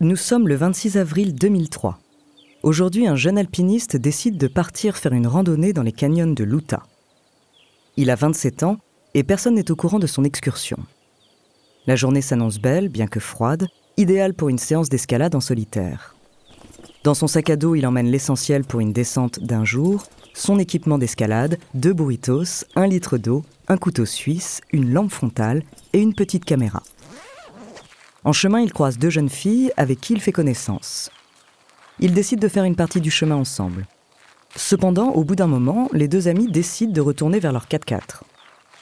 Nous sommes le 26 avril 2003. Aujourd'hui, un jeune alpiniste décide de partir faire une randonnée dans les canyons de l'Utah. Il a 27 ans et personne n'est au courant de son excursion. La journée s'annonce belle, bien que froide, idéale pour une séance d'escalade en solitaire. Dans son sac à dos, il emmène l'essentiel pour une descente d'un jour, son équipement d'escalade, deux burritos, un litre d'eau, un couteau suisse, une lampe frontale et une petite caméra. En chemin, il croise deux jeunes filles avec qui il fait connaissance. Ils décident de faire une partie du chemin ensemble. Cependant, au bout d'un moment, les deux amis décident de retourner vers leur 4x4.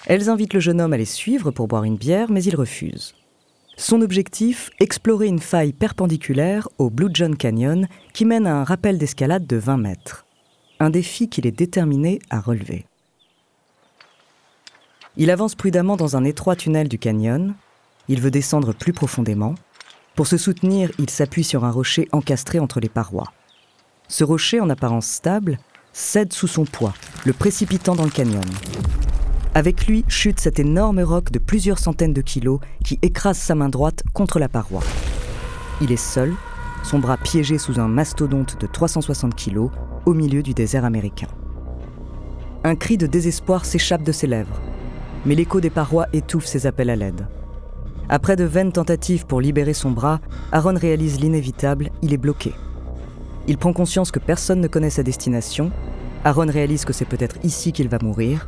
Elles invitent le jeune homme à les suivre pour boire une bière, mais il refuse. Son objectif, explorer une faille perpendiculaire au Blue John Canyon qui mène à un rappel d'escalade de 20 mètres. Un défi qu'il est déterminé à relever. Il avance prudemment dans un étroit tunnel du canyon. Il veut descendre plus profondément. Pour se soutenir, il s'appuie sur un rocher encastré entre les parois. Ce rocher, en apparence stable, cède sous son poids, le précipitant dans le canyon. Avec lui chute cet énorme roc de plusieurs centaines de kilos qui écrase sa main droite contre la paroi. Il est seul, son bras piégé sous un mastodonte de 360 kilos au milieu du désert américain. Un cri de désespoir s'échappe de ses lèvres, mais l'écho des parois étouffe ses appels à l'aide. Après de vaines tentatives pour libérer son bras, Aaron réalise l'inévitable, il est bloqué. Il prend conscience que personne ne connaît sa destination. Aaron réalise que c'est peut-être ici qu'il va mourir,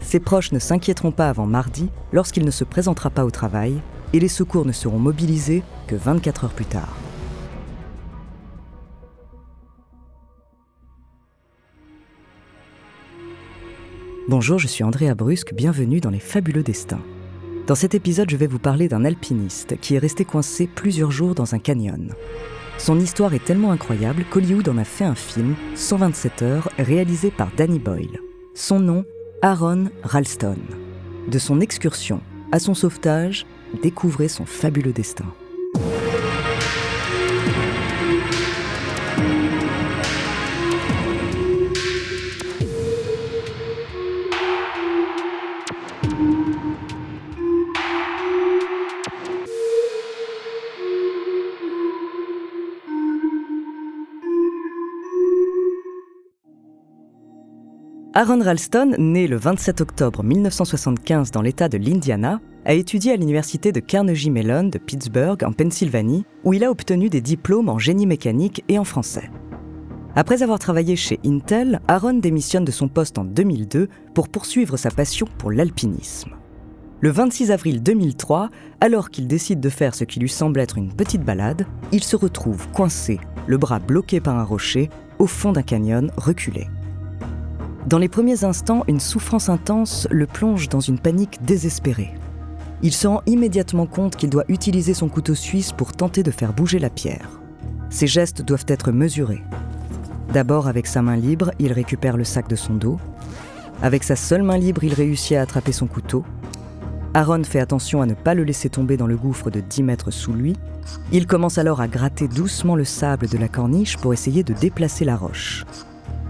ses proches ne s'inquiéteront pas avant mardi lorsqu'il ne se présentera pas au travail et les secours ne seront mobilisés que 24 heures plus tard. Bonjour, je suis Andrea Brusque, bienvenue dans Les Fabuleux Destins. Dans cet épisode, je vais vous parler d'un alpiniste qui est resté coincé plusieurs jours dans un canyon. Son histoire est tellement incroyable qu'Hollywood en a fait un film, 127 heures, réalisé par Danny Boyle. Son nom, Aaron Ralston. De son excursion à son sauvetage, découvrez son fabuleux destin. Aaron Ralston, né le 27 octobre 1975 dans l'État de l'Indiana, a étudié à l'université de Carnegie Mellon de Pittsburgh en Pennsylvanie, où il a obtenu des diplômes en génie mécanique et en français. Après avoir travaillé chez Intel, Aaron démissionne de son poste en 2002 pour poursuivre sa passion pour l'alpinisme. Le 26 avril 2003, alors qu'il décide de faire ce qui lui semble être une petite balade, il se retrouve coincé, le bras bloqué par un rocher, au fond d'un canyon reculé. Dans les premiers instants, une souffrance intense le plonge dans une panique désespérée. Il se rend immédiatement compte qu'il doit utiliser son couteau suisse pour tenter de faire bouger la pierre. Ses gestes doivent être mesurés. D'abord, avec sa main libre, il récupère le sac de son dos. Avec sa seule main libre, il réussit à attraper son couteau. Aaron fait attention à ne pas le laisser tomber dans le gouffre de 10 mètres sous lui. Il commence alors à gratter doucement le sable de la corniche pour essayer de déplacer la roche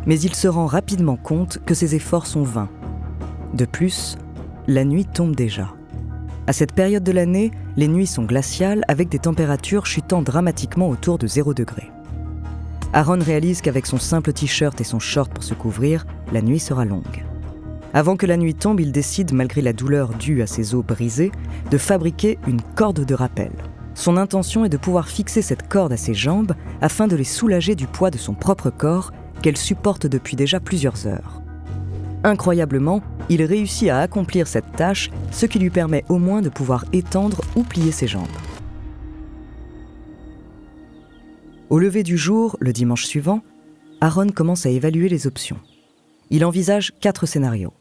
mais il se rend rapidement compte que ses efforts sont vains. De plus, la nuit tombe déjà. À cette période de l'année, les nuits sont glaciales avec des températures chutant dramatiquement autour de 0 degré. Aaron réalise qu'avec son simple t-shirt et son short pour se couvrir, la nuit sera longue. Avant que la nuit tombe, il décide, malgré la douleur due à ses os brisés, de fabriquer une corde de rappel. Son intention est de pouvoir fixer cette corde à ses jambes afin de les soulager du poids de son propre corps qu'elle supporte depuis déjà plusieurs heures. Incroyablement, il réussit à accomplir cette tâche, ce qui lui permet au moins de pouvoir étendre ou plier ses jambes. Au lever du jour, le dimanche suivant, Aaron commence à évaluer les options. Il envisage quatre scénarios.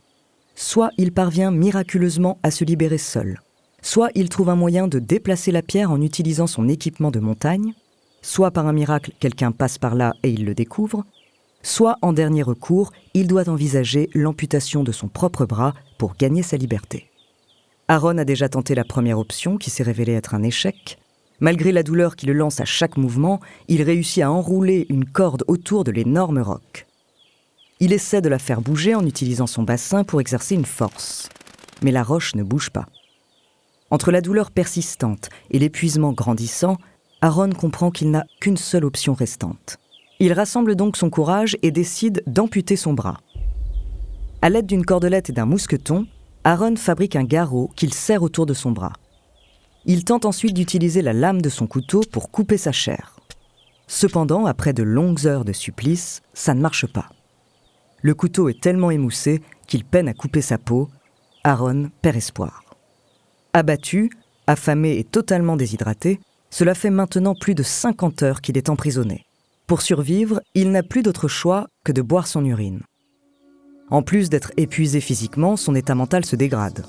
Soit il parvient miraculeusement à se libérer seul, soit il trouve un moyen de déplacer la pierre en utilisant son équipement de montagne, soit par un miracle quelqu'un passe par là et il le découvre, soit en dernier recours, il doit envisager l'amputation de son propre bras pour gagner sa liberté. Aaron a déjà tenté la première option qui s'est révélée être un échec. Malgré la douleur qui le lance à chaque mouvement, il réussit à enrouler une corde autour de l'énorme roc. Il essaie de la faire bouger en utilisant son bassin pour exercer une force. Mais la roche ne bouge pas. Entre la douleur persistante et l'épuisement grandissant, Aaron comprend qu'il n'a qu'une seule option restante. Il rassemble donc son courage et décide d'amputer son bras. À l'aide d'une cordelette et d'un mousqueton, Aaron fabrique un garrot qu'il serre autour de son bras. Il tente ensuite d'utiliser la lame de son couteau pour couper sa chair. Cependant, après de longues heures de supplice, ça ne marche pas. Le couteau est tellement émoussé qu'il peine à couper sa peau. Aaron perd espoir. Abattu, affamé et totalement déshydraté, cela fait maintenant plus de 50 heures qu'il est emprisonné. Pour survivre, il n'a plus d'autre choix que de boire son urine. En plus d'être épuisé physiquement, son état mental se dégrade.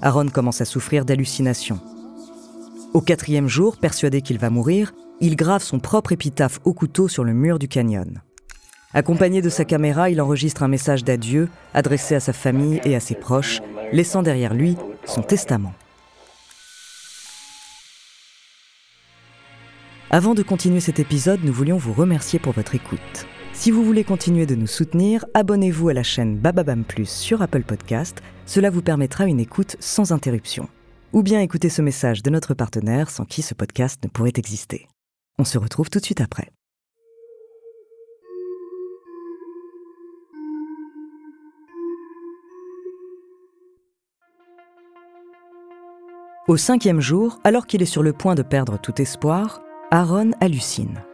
Aaron commence à souffrir d'hallucinations. Au quatrième jour, persuadé qu'il va mourir, il grave son propre épitaphe au couteau sur le mur du canyon. Accompagné de sa caméra, il enregistre un message d'adieu adressé à sa famille et à ses proches, laissant derrière lui son testament. Avant de continuer cet épisode, nous voulions vous remercier pour votre écoute. Si vous voulez continuer de nous soutenir, abonnez-vous à la chaîne Bababam Plus sur Apple Podcast, cela vous permettra une écoute sans interruption. Ou bien écouter ce message de notre partenaire sans qui ce podcast ne pourrait exister. On se retrouve tout de suite après. Au cinquième jour, alors qu'il est sur le point de perdre tout espoir, Aaron hallucine.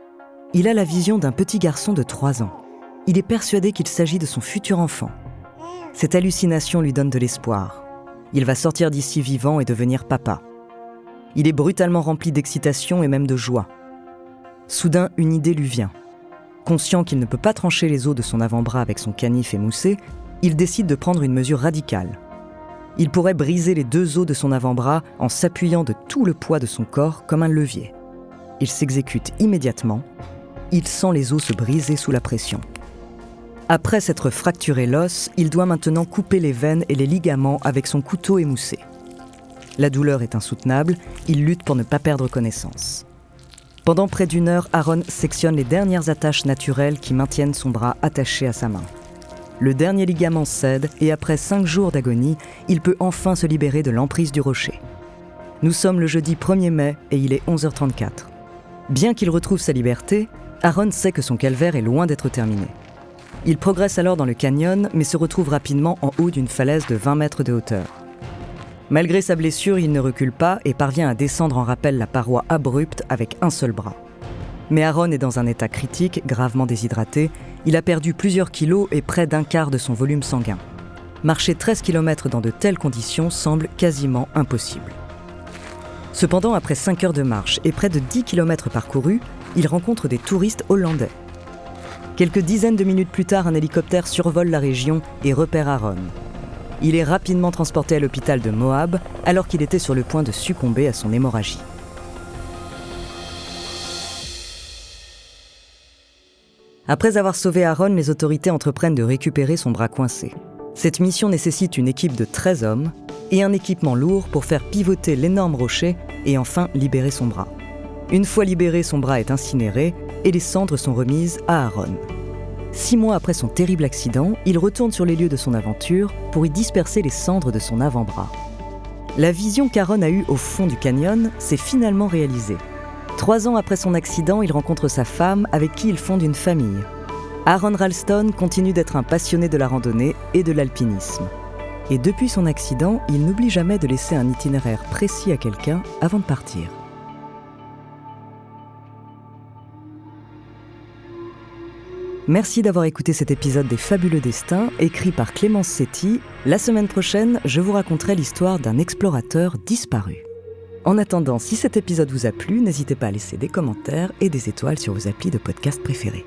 Il a la vision d'un petit garçon de 3 ans. Il est persuadé qu'il s'agit de son futur enfant. Cette hallucination lui donne de l'espoir. Il va sortir d'ici vivant et devenir papa. Il est brutalement rempli d'excitation et même de joie. Soudain, une idée lui vient. Conscient qu'il ne peut pas trancher les os de son avant-bras avec son canif émoussé, il décide de prendre une mesure radicale. Il pourrait briser les deux os de son avant-bras en s'appuyant de tout le poids de son corps comme un levier. Il s'exécute immédiatement. Il sent les os se briser sous la pression. Après s'être fracturé l'os, il doit maintenant couper les veines et les ligaments avec son couteau émoussé. La douleur est insoutenable, il lutte pour ne pas perdre connaissance. Pendant près d'une heure, Aaron sectionne les dernières attaches naturelles qui maintiennent son bras attaché à sa main. Le dernier ligament cède et après cinq jours d'agonie, il peut enfin se libérer de l'emprise du rocher. Nous sommes le jeudi 1er mai et il est 11h34. Bien qu'il retrouve sa liberté, Aaron sait que son calvaire est loin d'être terminé. Il progresse alors dans le canyon, mais se retrouve rapidement en haut d'une falaise de 20 mètres de hauteur. Malgré sa blessure, il ne recule pas et parvient à descendre en rappel la paroi abrupte avec un seul bras. Mais Aaron est dans un état critique, gravement déshydraté. Il a perdu plusieurs kilos et près d'un quart de son volume sanguin. Marcher 13 km dans de telles conditions semble quasiment impossible. Cependant, après 5 heures de marche et près de 10 km parcourus, il rencontre des touristes hollandais. Quelques dizaines de minutes plus tard, un hélicoptère survole la région et repère Aaron. Il est rapidement transporté à l'hôpital de Moab alors qu'il était sur le point de succomber à son hémorragie. Après avoir sauvé Aaron, les autorités entreprennent de récupérer son bras coincé. Cette mission nécessite une équipe de 13 hommes et un équipement lourd pour faire pivoter l'énorme rocher et enfin libérer son bras. Une fois libéré, son bras est incinéré et les cendres sont remises à Aaron. Six mois après son terrible accident, il retourne sur les lieux de son aventure pour y disperser les cendres de son avant-bras. La vision qu'Aaron a eue au fond du canyon s'est finalement réalisée. Trois ans après son accident, il rencontre sa femme avec qui il fonde une famille. Aaron Ralston continue d'être un passionné de la randonnée et de l'alpinisme. Et depuis son accident, il n'oublie jamais de laisser un itinéraire précis à quelqu'un avant de partir. Merci d'avoir écouté cet épisode des Fabuleux Destins, écrit par Clémence Setti. La semaine prochaine, je vous raconterai l'histoire d'un explorateur disparu. En attendant, si cet épisode vous a plu, n'hésitez pas à laisser des commentaires et des étoiles sur vos applis de podcast préférés.